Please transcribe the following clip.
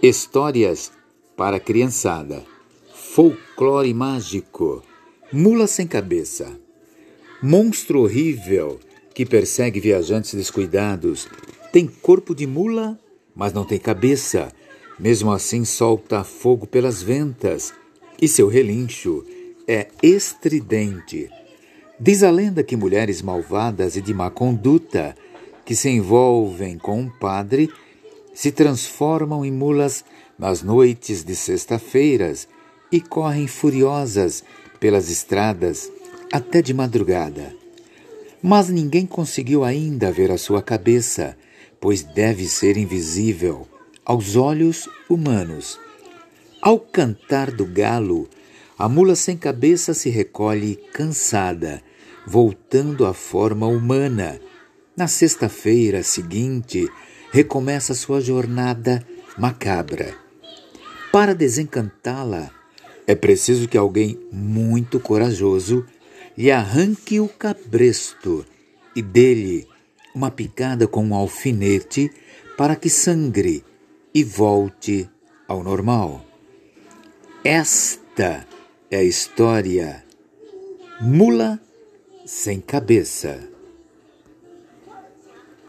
Histórias para criançada. Folclore mágico. Mula sem cabeça. Monstro horrível que persegue viajantes descuidados. Tem corpo de mula, mas não tem cabeça. Mesmo assim, solta fogo pelas ventas. E seu relincho é estridente. Diz a lenda que mulheres malvadas e de má conduta que se envolvem com um padre se transformam em mulas nas noites de sexta-feiras e correm furiosas pelas estradas até de madrugada. Mas ninguém conseguiu ainda ver a sua cabeça, pois deve ser invisível aos olhos humanos. Ao cantar do galo, a mula sem cabeça se recolhe cansada, voltando à forma humana. Na sexta-feira seguinte, recomeça sua jornada macabra. Para desencantá-la, é preciso que alguém muito corajoso lhe arranque o cabresto e dele uma picada com um alfinete para que sangre e volte ao normal. Esta é a história Mula sem Cabeça.